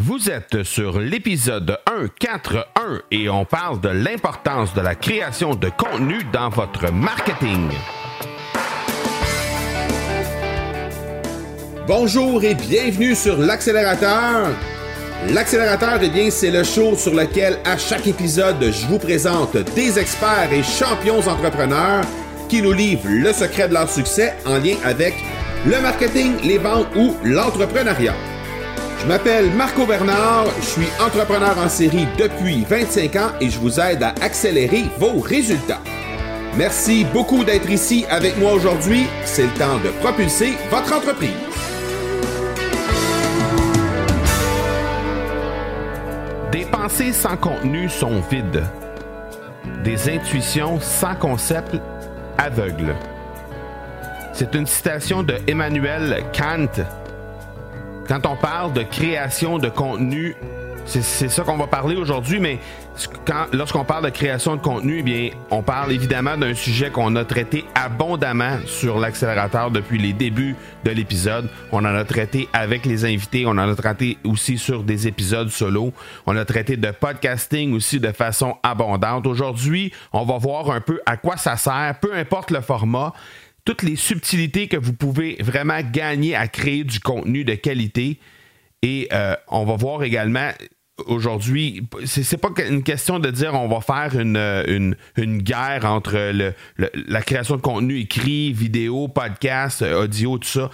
Vous êtes sur l'épisode 141 et on parle de l'importance de la création de contenu dans votre marketing. Bonjour et bienvenue sur l'accélérateur. L'accélérateur, eh bien, c'est le show sur lequel à chaque épisode, je vous présente des experts et champions entrepreneurs qui nous livrent le secret de leur succès en lien avec le marketing, les ventes ou l'entrepreneuriat. Je m'appelle Marco Bernard, je suis entrepreneur en série depuis 25 ans et je vous aide à accélérer vos résultats. Merci beaucoup d'être ici avec moi aujourd'hui. C'est le temps de propulser votre entreprise. Des pensées sans contenu sont vides. Des intuitions sans concept aveugles. C'est une citation de Emmanuel Kant quand on parle de création de contenu, c'est ça qu'on va parler aujourd'hui, mais lorsqu'on parle de création de contenu, eh bien, on parle évidemment d'un sujet qu'on a traité abondamment sur l'accélérateur depuis les débuts de l'épisode. On en a traité avec les invités, on en a traité aussi sur des épisodes solo. On a traité de podcasting aussi de façon abondante. Aujourd'hui, on va voir un peu à quoi ça sert, peu importe le format toutes les subtilités que vous pouvez vraiment gagner à créer du contenu de qualité. Et euh, on va voir également aujourd'hui, c'est pas une question de dire on va faire une, une, une guerre entre le, la création de contenu écrit, vidéo, podcast, audio, tout ça.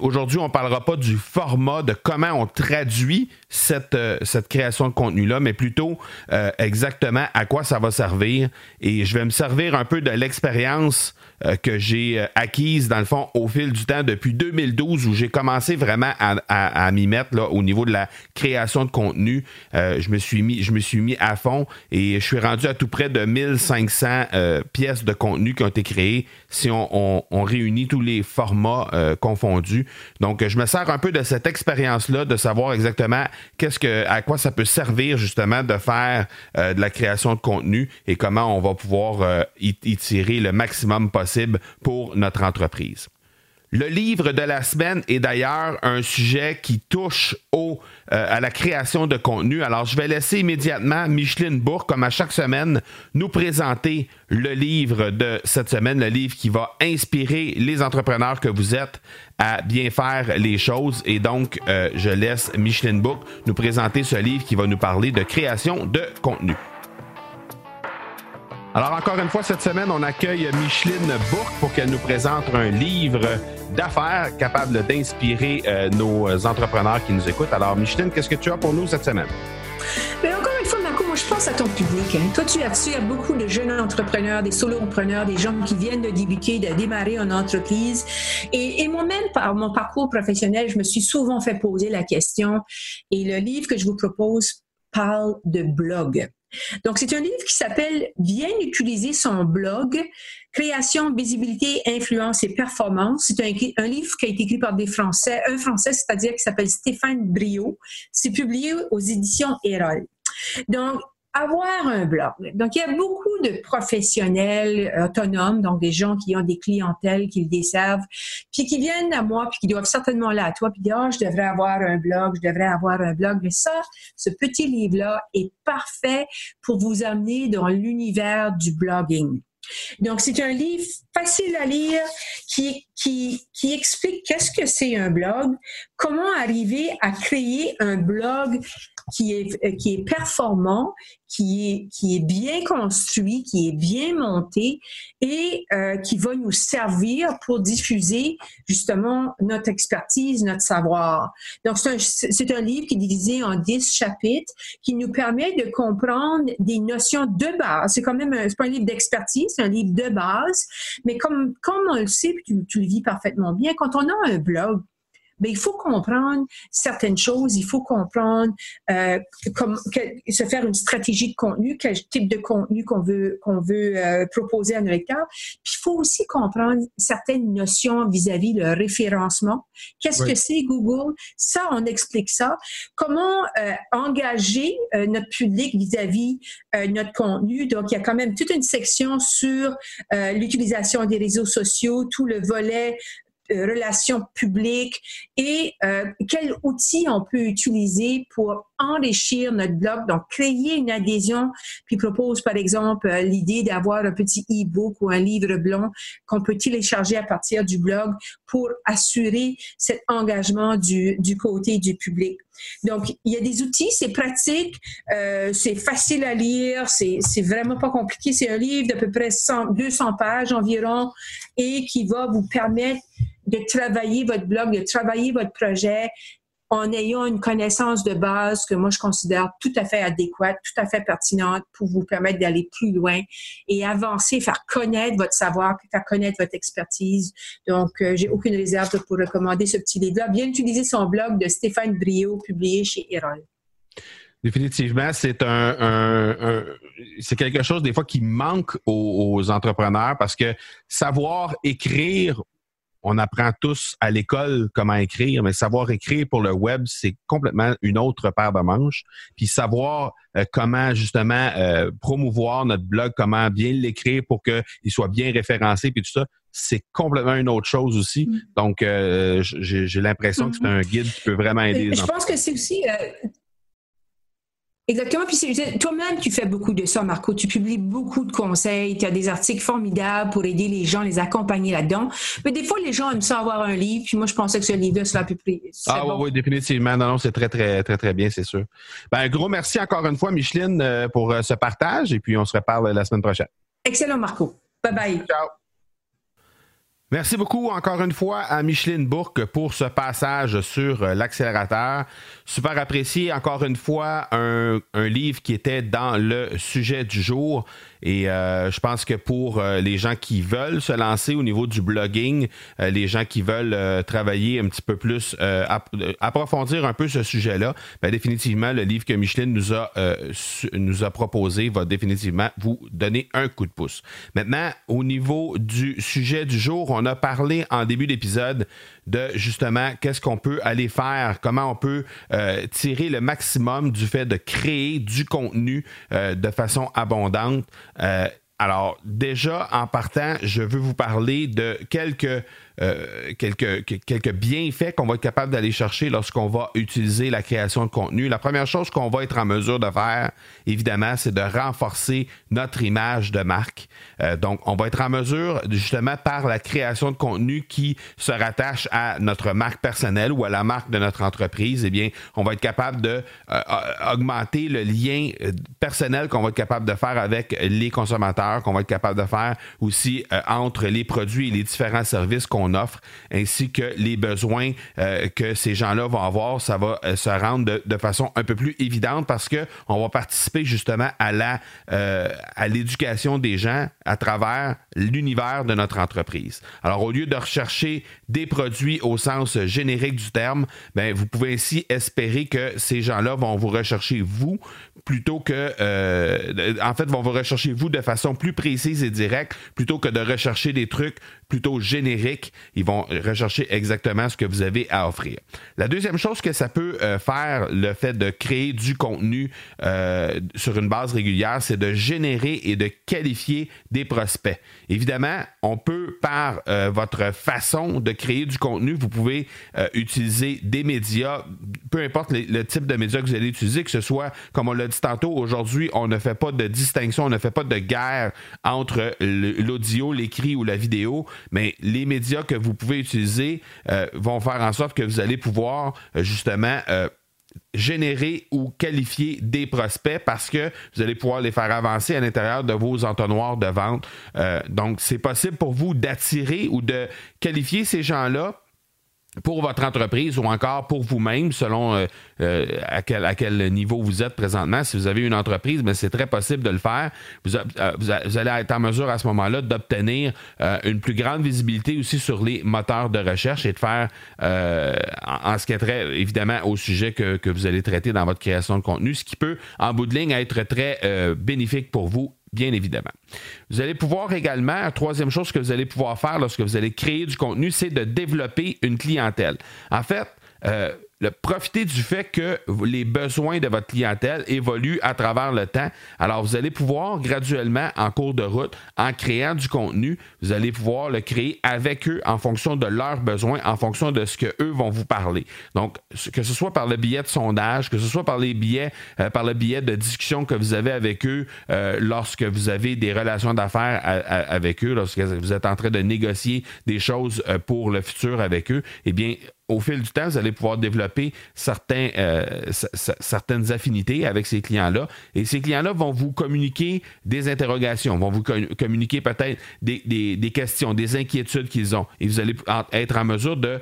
Aujourd'hui, on parlera pas du format, de comment on traduit cette, euh, cette création de contenu-là, mais plutôt euh, exactement à quoi ça va servir. Et je vais me servir un peu de l'expérience euh, que j'ai euh, acquise, dans le fond, au fil du temps depuis 2012, où j'ai commencé vraiment à, m'y mettre là, au niveau de la création de contenu. Euh, je, me suis mis, je me suis mis à fond et je suis rendu à tout près de 1500 pièces de contenu qui ont été créées si on, réunit tous les formats confondus. Donc, je me sers un peu de cette expérience-là, de savoir exactement qu'est-ce que, à quoi ça peut servir justement de faire de la création de contenu et comment on va pouvoir y tirer le maximum possible pour notre entreprise. Le livre de la semaine est d'ailleurs un sujet qui touche euh, à la création de contenu. Alors, je vais laisser immédiatement Micheline Bourg, comme à chaque semaine, nous présenter le livre de cette semaine, le livre qui va inspirer les entrepreneurs que vous êtes à bien faire les choses. Et donc, euh, je laisse Micheline Bourg nous présenter ce livre qui va nous parler de création de contenu. Alors encore une fois, cette semaine, on accueille Micheline Bourque pour qu'elle nous présente un livre d'affaires capable d'inspirer euh, nos entrepreneurs qui nous écoutent. Alors Micheline, qu'est-ce que tu as pour nous cette semaine? Mais encore une fois, Marco, moi je pense à ton public. Hein. Toi, tu as beaucoup de jeunes entrepreneurs, des solo-entrepreneurs, des gens qui viennent de débuter, de démarrer une entreprise. Et moi-même, par mon parcours professionnel, je me suis souvent fait poser la question. Et le livre que je vous propose parle de blog. Donc, c'est un livre qui s'appelle Bien utiliser son blog, création, visibilité, influence et performance. C'est un, livre qui a été écrit par des Français, un Français, c'est-à-dire qui s'appelle Stéphane Brio. C'est publié aux éditions Erol. Donc, avoir un blog. Donc, il y a beaucoup de professionnels autonomes, donc des gens qui ont des clientèles, qui le desservent, puis qui viennent à moi, puis qui doivent certainement là à toi, puis dire, oh, je devrais avoir un blog, je devrais avoir un blog. Mais ça, ce petit livre-là est parfait pour vous amener dans l'univers du blogging. Donc, c'est un livre facile à lire qui, qui, qui explique qu'est-ce que c'est un blog, comment arriver à créer un blog qui est, qui est performant, qui est, qui est bien construit, qui est bien monté et euh, qui va nous servir pour diffuser justement notre expertise, notre savoir. Donc, c'est un, un, livre qui est divisé en 10 chapitres qui nous permet de comprendre des notions de base. C'est quand même, c'est pas un livre d'expertise, c'est un livre de base, mais comme, comme on le sait, tu, tu le vis parfaitement bien, quand on a un blog, mais il faut comprendre certaines choses, il faut comprendre euh, comme, se faire une stratégie de contenu, quel type de contenu qu'on veut qu'on veut euh, proposer à nos lecteurs. Puis il faut aussi comprendre certaines notions vis-à-vis le référencement. Qu'est-ce que c'est Google? Ça, on explique ça. Comment euh, engager euh, notre public vis-à-vis -vis, notre contenu? Donc il y a quand même toute une section sur l'utilisation des réseaux sociaux, tout le volet euh, relations publiques et euh, quels outils on peut utiliser pour enrichir notre blog, donc créer une adhésion, puis propose par exemple euh, l'idée d'avoir un petit e-book ou un livre blanc qu'on peut télécharger à partir du blog pour assurer cet engagement du, du côté du public. Donc, il y a des outils, c'est pratique, euh, c'est facile à lire, c'est vraiment pas compliqué. C'est un livre d'à peu près 100, 200 pages environ et qui va vous permettre de travailler votre blog, de travailler votre projet en ayant une connaissance de base que moi je considère tout à fait adéquate, tout à fait pertinente pour vous permettre d'aller plus loin et avancer, faire connaître votre savoir, faire connaître votre expertise. Donc, euh, j'ai aucune réserve pour recommander ce petit livre-là. Bien utiliser son blog de Stéphane Brio, publié chez Erol. Définitivement, c'est un, c'est quelque chose des fois qui manque aux, entrepreneurs parce que savoir écrire on apprend tous à l'école comment écrire, mais savoir écrire pour le web, c'est complètement une autre paire de manches. Puis savoir euh, comment justement euh, promouvoir notre blog, comment bien l'écrire pour qu'il soit bien référencé, puis tout ça, c'est complètement une autre chose aussi. Mm. Donc, euh, j'ai l'impression que c'est mm-hmm. un guide qui peut vraiment aider. Je pense que c'est aussi Exactement. Puis toi-même, tu fais beaucoup de ça, Marco. Tu publies beaucoup de conseils. Tu as des articles formidables pour aider les gens, les accompagner là-dedans. Mais des fois, les gens aiment ça avoir un livre. Puis moi, je pensais que ce livre-là, peu plus. Ah oui, définitivement. Non, non, c'est très, très, très, très bien, c'est sûr. Ben, un gros merci encore une fois, Micheline, euh, pour euh, ce partage. Et puis, on se reparle la semaine prochaine. Excellent, Marco. Bye bye. Ciao. Merci beaucoup encore une fois à Micheline Bourque pour ce passage sur euh, l'accélérateur. Super apprécié encore une fois un, livre qui était dans le sujet du jour. Et euh, je pense que pour euh, les gens qui veulent se lancer au niveau du blogging, les gens qui veulent travailler un petit peu plus, approfondir un peu ce sujet-là, ben, définitivement, le livre que Micheline nous a, nous a proposé va définitivement vous donner un coup de pouce. Maintenant, au niveau du sujet du jour, on a parlé en début d'épisode de justement qu'est-ce qu'on peut aller faire, comment on peut tirer le maximum du fait de créer du contenu de façon abondante. Euh, alors, déjà, en partant, je veux vous parler de quelques euh, quelques, quelques bienfaits qu'on va être capable d'aller chercher lorsqu'on va utiliser la création de contenu. La première chose qu'on va être en mesure de faire, évidemment, c'est de renforcer notre image de marque. Euh, donc, on va être en mesure, justement, par la création de contenu qui se rattache à notre marque personnelle ou à la marque de notre entreprise, eh bien, on va être capable de euh, augmenter le lien personnel qu'on va être capable de faire avec les consommateurs, qu'on va être capable de faire aussi entre les produits et les différents services qu'on offre, ainsi que les besoins euh, que ces gens-là vont avoir, ça va euh, se rendre de, façon un peu plus évidente parce que on va participer justement à la euh, à l'éducation des gens à travers l'univers de notre entreprise. Alors au lieu de rechercher des produits au sens générique du terme, ben, vous pouvez ainsi espérer que ces gens-là vont vous rechercher vous plutôt que en fait vont vous rechercher vous de façon plus précise et directe plutôt que de rechercher des trucs plutôt génériques ils vont rechercher exactement ce que vous avez à offrir. La deuxième chose que ça peut euh, faire, le fait de créer du contenu euh, sur une base régulière, c'est de générer et de qualifier des prospects. Évidemment, on peut, par euh, votre façon de créer du contenu, vous pouvez utiliser des médias, peu importe le type de médias que vous allez utiliser, que ce soit, comme on l'a dit tantôt, aujourd'hui, on ne fait pas de distinction, on ne fait pas de guerre entre l'audio, l'écrit ou la vidéo, mais les médias que vous pouvez utiliser euh, vont faire en sorte que vous allez pouvoir euh, justement euh, générer ou qualifier des prospects parce que vous allez pouvoir les faire avancer à l'intérieur de vos entonnoirs de vente. donc, c'est possible pour vous d'attirer ou de qualifier ces gens-là pour votre entreprise ou encore pour vous-même, selon euh, euh, à, quel, à, quel, niveau vous êtes présentement. Si vous avez une entreprise, mais c'est très possible de le faire. Vous, euh, vous, allez être en mesure à ce moment-là d'obtenir une plus grande visibilité aussi sur les moteurs de recherche et de faire, en, en, ce qui est très évidemment au sujet que, que, vous allez traiter dans votre création de contenu, ce qui peut, en bout de ligne, être très bénéfique pour vous bien évidemment. Vous allez pouvoir également, troisième chose que vous allez pouvoir faire lorsque vous allez créer du contenu, c'est de développer une clientèle. En fait, euh, le, profitez du fait que les besoins de votre clientèle évoluent à travers le temps. Alors, vous allez pouvoir graduellement, en cours de route, en créant du contenu, vous allez pouvoir le créer avec eux en fonction de leurs besoins, en fonction de ce qu'eux vont vous parler. Donc, que ce soit par le billet de sondage, que ce soit par les euh, le billet de discussion que vous avez avec eux euh, lorsque vous avez des relations d'affaires avec eux, lorsque vous êtes en train de négocier des choses euh, pour le futur avec eux, eh bien, au fil du temps, vous allez pouvoir développer certains, certaines affinités avec ces clients-là. Et ces clients-là vont vous communiquer des interrogations, vont vous communiquer peut-être des, des, questions, des inquiétudes qu'ils ont. Et vous allez être en mesure de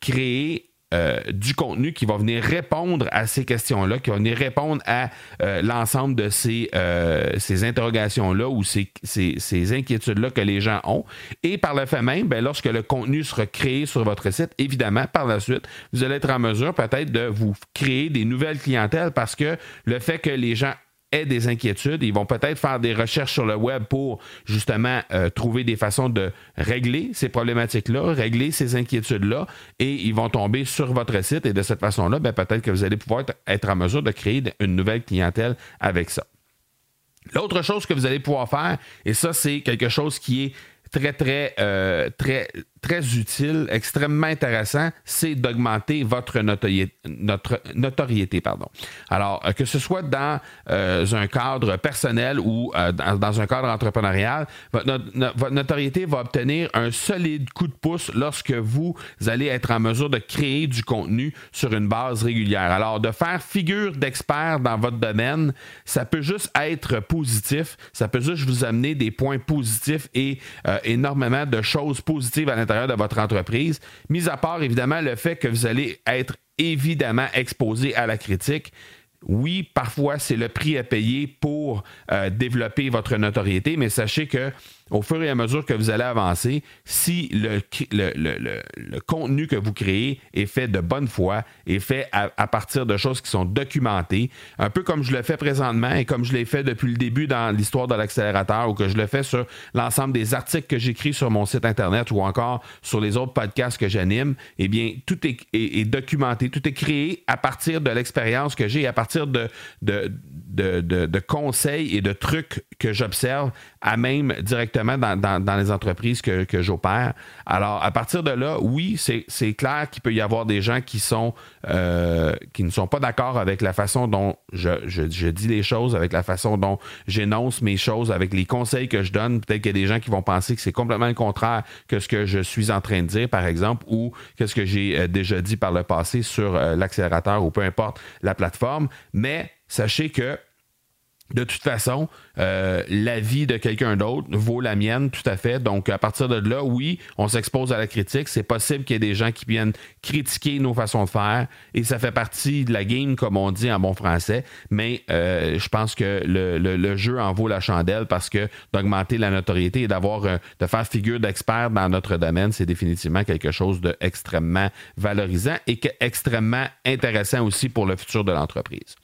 créer euh, du contenu qui va venir répondre à ces questions-là, qui va venir répondre à euh, l'ensemble de ces, euh, interrogations-là ou ces, ces, inquiétudes-là que les gens ont. Et par le fait même, ben, lorsque le contenu sera créé sur votre site, évidemment, par la suite, vous allez être en mesure peut-être de vous créer des nouvelles clientèles parce que le fait que les gens des inquiétudes. Ils vont peut-être faire des recherches sur le web pour justement euh, trouver des façons de régler ces problématiques-là, régler ces inquiétudes-là, et ils vont tomber sur votre site. Et de cette façon-là, ben, peut-être que vous allez pouvoir être en mesure de créer une nouvelle clientèle avec ça. L'autre chose que vous allez pouvoir faire, et ça, c'est quelque chose qui est très, très, euh, très, très utile, extrêmement intéressant, c'est d'augmenter votre notoriété, notre notoriété. Pardon. Alors, euh, que ce soit dans euh, un cadre personnel ou dans, un cadre entrepreneurial, votre, notoriété va obtenir un solide coup de pouce lorsque vous allez être en mesure de créer du contenu sur une base régulière. Alors, de faire figure d'expert dans votre domaine, ça peut juste être positif, ça peut juste vous amener des points positifs et énormément de choses positives à l'intérieur de votre entreprise, mis à part évidemment le fait que vous allez être évidemment exposé à la critique. Oui, parfois c'est le prix à payer pour euh, développer votre notoriété, mais sachez que au fur et à mesure que vous allez avancer, si le, contenu que vous créez est fait de bonne foi, est fait à, partir de choses qui sont documentées, un peu comme je le fais présentement et comme je l'ai fait depuis le début dans l'histoire de l'accélérateur ou que je le fais sur l'ensemble des articles que j'écris sur mon site Internet ou encore sur les autres podcasts que j'anime, eh bien, tout est, documenté, tout est créé à partir de l'expérience que j'ai, à partir de conseils et de trucs que j'observe à même directement dans, les entreprises que, j'opère. Alors, à partir de là, oui, c'est clair qu'il peut y avoir des gens qui sont euh, qui ne sont pas d'accord avec la façon dont je, dis les choses, avec la façon dont j'énonce mes choses, avec les conseils que je donne. Peut-être qu'il y a des gens qui vont penser que c'est complètement le contraire que ce que je suis en train de dire, par exemple, ou qu'est-ce que j'ai euh, déjà dit par le passé sur euh, l'accélérateur ou peu importe la plateforme. Mais sachez que de toute façon, euh, la vie de quelqu'un d'autre vaut la mienne, tout à fait. Donc, à partir de là, oui, on s'expose à la critique. C'est possible qu'il y ait des gens qui viennent critiquer nos façons de faire et ça fait partie de la game, comme on dit en bon français. Mais euh, je pense que le, jeu en vaut la chandelle parce que d'augmenter la notoriété et d'avoir euh, de faire figure d'expert dans notre domaine, c'est définitivement quelque chose d'extrêmement valorisant et extrêmement intéressant aussi pour le futur de l'entreprise.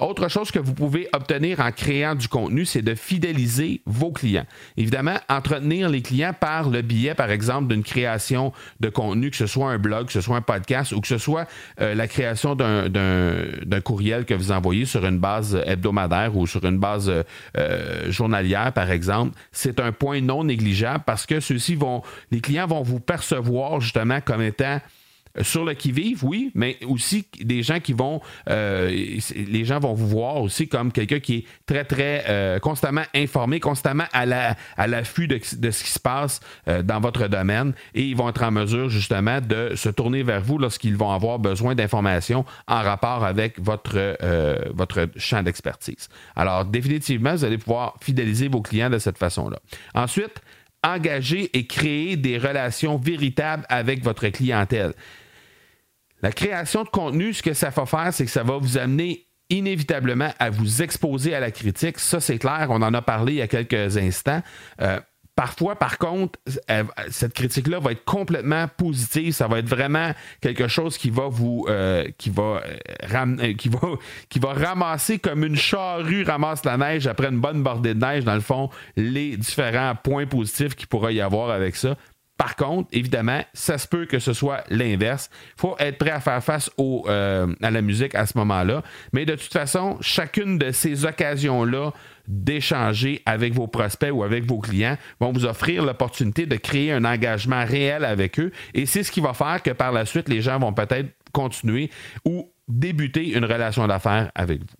Autre chose que vous pouvez obtenir en créant du contenu, c'est de fidéliser vos clients. Évidemment, entretenir les clients par le biais, par exemple, d'une création de contenu, que ce soit un blog, que ce soit un podcast ou que ce soit euh, la création d'un courriel que vous envoyez sur une base hebdomadaire ou sur une base euh, journalière, par exemple, c'est un point non négligeable parce que ceux-ci vont, les clients vont vous percevoir justement comme étant sur le qui-vive, oui, mais aussi des gens qui vont, euh, les gens vont vous voir aussi comme quelqu'un qui est très, très euh, constamment informé, constamment à la, à l'affût de, de, ce qui se passe euh, dans votre domaine et ils vont être en mesure justement de se tourner vers vous lorsqu'ils vont avoir besoin d'informations en rapport avec votre, votre champ d'expertise. Alors, définitivement, vous allez pouvoir fidéliser vos clients de cette façon-là. Ensuite, engager et créer des relations véritables avec votre clientèle. La création de contenu, ce que ça va faire, c'est que ça va vous amener inévitablement à vous exposer à la critique. Ça, c'est clair, on en a parlé il y a quelques instants. Euh, parfois, par contre, cette critique-là va être complètement positive. Ça va être vraiment quelque chose qui va vous, euh, euh, qui va ramasser comme une charrue ramasse la neige après une bonne bordée de neige. Dans le fond, les différents points positifs qu'il pourra y avoir avec ça Par contre, évidemment, ça se peut que ce soit l'inverse. Il faut être prêt à faire face euh, à la musique à ce moment-là. Mais de toute façon, chacune de ces occasions-là d'échanger avec vos prospects ou avec vos clients vont vous offrir l'opportunité de créer un engagement réel avec eux. Et c'est ce qui va faire que par la suite, les gens vont peut-être continuer ou débuter une relation d'affaires avec vous.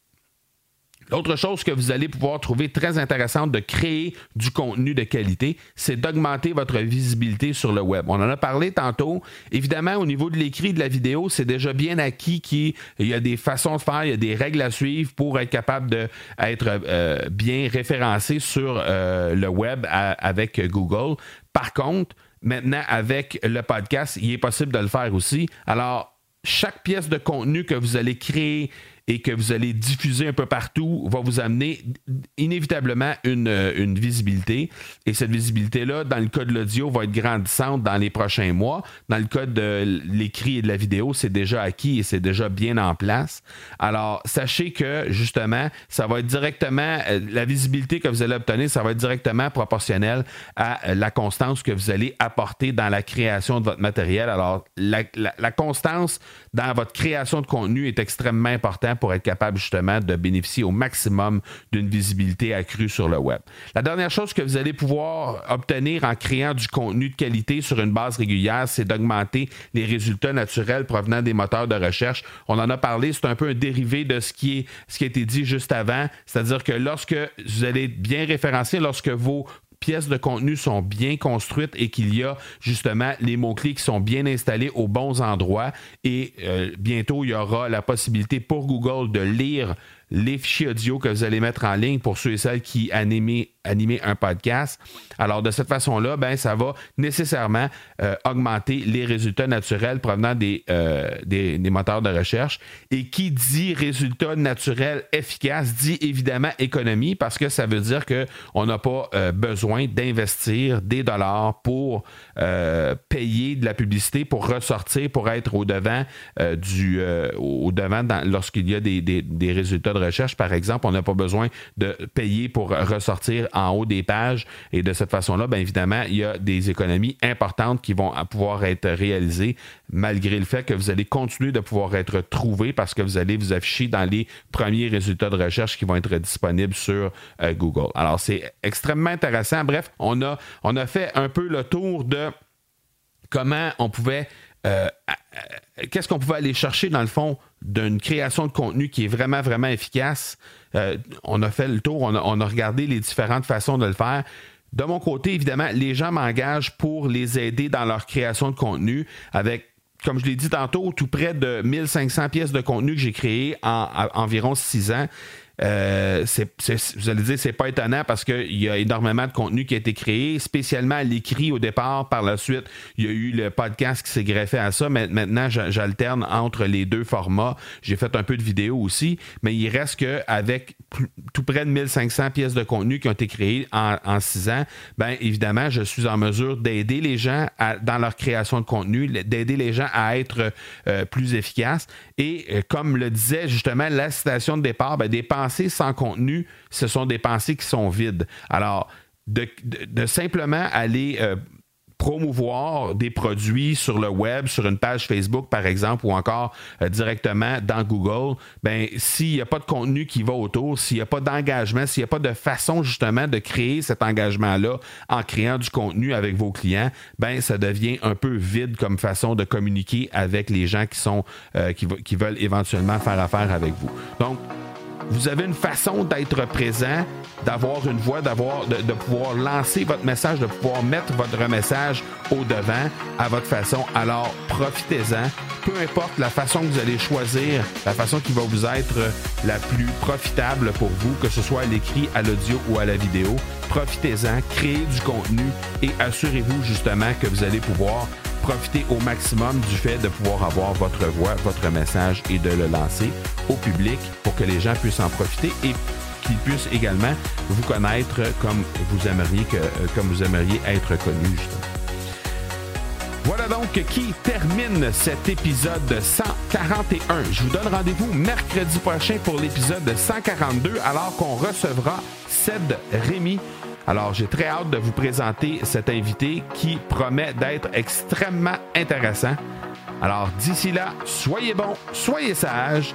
L'autre chose que vous allez pouvoir trouver très intéressante de créer du contenu de qualité, c'est d'augmenter votre visibilité sur le web. On en a parlé tantôt. Évidemment, au niveau de l'écrit de la vidéo, c'est déjà bien acquis qu'il y a des façons de faire, il y a des règles à suivre pour être capable d'être euh, bien référencé sur euh, le web avec Google. Par contre, maintenant, avec le podcast, il est possible de le faire aussi. Alors, chaque pièce de contenu que vous allez créer et que vous allez diffuser un peu partout va vous amener inévitablement une, euh, une visibilité. Et cette visibilité-là, dans le cas de l'audio, va être grandissante dans les prochains mois. Dans le cas de l'écrit et de la vidéo, c'est déjà acquis et c'est déjà bien en place. Alors, sachez que justement, ça va être directement, euh, la visibilité que vous allez obtenir, ça va être directement proportionnel à euh, la constance que vous allez apporter dans la création de votre matériel. Alors, la, la constance dans votre création de contenu est extrêmement importante pour être capable justement de bénéficier au maximum d'une visibilité accrue sur le web. La dernière chose que vous allez pouvoir obtenir en créant du contenu de qualité sur une base régulière, c'est d'augmenter les résultats naturels provenant des moteurs de recherche. On en a parlé, c'est un peu un dérivé de ce qui, est, a été dit juste avant, c'est-à-dire que lorsque vous allez bien référencier, lorsque vos pièces de contenu sont bien construites et qu'il y a justement les mots-clés qui sont bien installés aux bons endroits. Et euh, bientôt, il y aura la possibilité pour Google de lire les fichiers audio que vous allez mettre en ligne pour ceux et celles qui animent, animer un podcast. Alors, de cette façon-là, ben, ça va nécessairement euh, augmenter les résultats naturels provenant euh, des, des, moteurs de recherche. Et qui dit résultats naturels efficaces dit évidemment économie parce que ça veut dire qu'on n'a pas euh, besoin d'investir des dollars pour payer de la publicité, pour ressortir, pour être au-devant du au devant lorsqu'il y a des, des, des résultats de recherche, par exemple, on n'a pas besoin de payer pour ressortir en haut des pages. Et de cette façon-là, bien évidemment, il y a des économies importantes qui vont pouvoir être réalisées malgré le fait que vous allez continuer de pouvoir être trouvé parce que vous allez vous afficher dans les premiers résultats de recherche qui vont être disponibles sur euh, Google. Alors, c'est extrêmement intéressant. Bref, on a, fait un peu le tour de comment on pouvait euh, qu'est-ce qu'on pouvait aller chercher dans le fond d'une création de contenu qui est vraiment, vraiment efficace. Euh, on a fait le tour, on a, regardé les différentes façons de le faire. De mon côté, évidemment, les gens m'engagent pour les aider dans leur création de contenu avec comme je l'ai dit tantôt, tout près de 1500 pièces de contenu que j'ai créées en, en environ six ans. Euh, vous allez dire, c'est pas étonnant parce qu'il y a énormément de contenu qui a été créé, spécialement à l'écrit au départ. Par la suite, il y a eu le podcast qui s'est greffé à ça. Mais maintenant, j'alterne entre les deux formats. J'ai fait un peu de vidéo aussi, mais il reste qu'avec tout près de 1500 pièces de contenu qui ont été créées en, six ans, bien évidemment, je suis en mesure d'aider les gens dans leur création de contenu, d'aider les gens à être euh, plus efficaces. Et euh, comme le disait justement la citation de départ, bien, sans contenu, ce sont des pensées qui sont vides. Alors, de, simplement aller euh, promouvoir des produits sur le web, sur une page Facebook par exemple, ou encore euh, directement dans Google, ben s'il n'y a pas de contenu qui va autour, s'il n'y a pas d'engagement, s'il n'y a pas de façon justement de créer cet engagement-là en créant du contenu avec vos clients, ben ça devient un peu vide comme façon de communiquer avec les gens qui sont euh, qui veulent éventuellement faire affaire avec vous. Donc vous avez une façon d'être présent, d'avoir une voix, d'avoir, de, pouvoir lancer votre message, de pouvoir mettre votre message au devant à votre façon. Alors profitez-en. Peu importe la façon que vous allez choisir, la façon qui va vous être la plus profitable pour vous, que ce soit à l'écrit, à l'audio ou à la vidéo, profitez-en, créez du contenu et assurez-vous justement que vous allez pouvoir profiter au maximum du fait de pouvoir avoir votre voix, votre message et de le lancer au public pour que les gens puissent en profiter et qu'ils puissent également vous connaître comme vous aimeriez, que, euh, comme vous aimeriez être connu. Voilà donc qui termine cet épisode 141. Je vous donne rendez-vous mercredi prochain pour l'épisode 142 alors qu'on recevra Ced Rémy Alors, j'ai très hâte de vous présenter cet invité qui promet d'être extrêmement intéressant. Alors, d'ici là, soyez bons, soyez sages,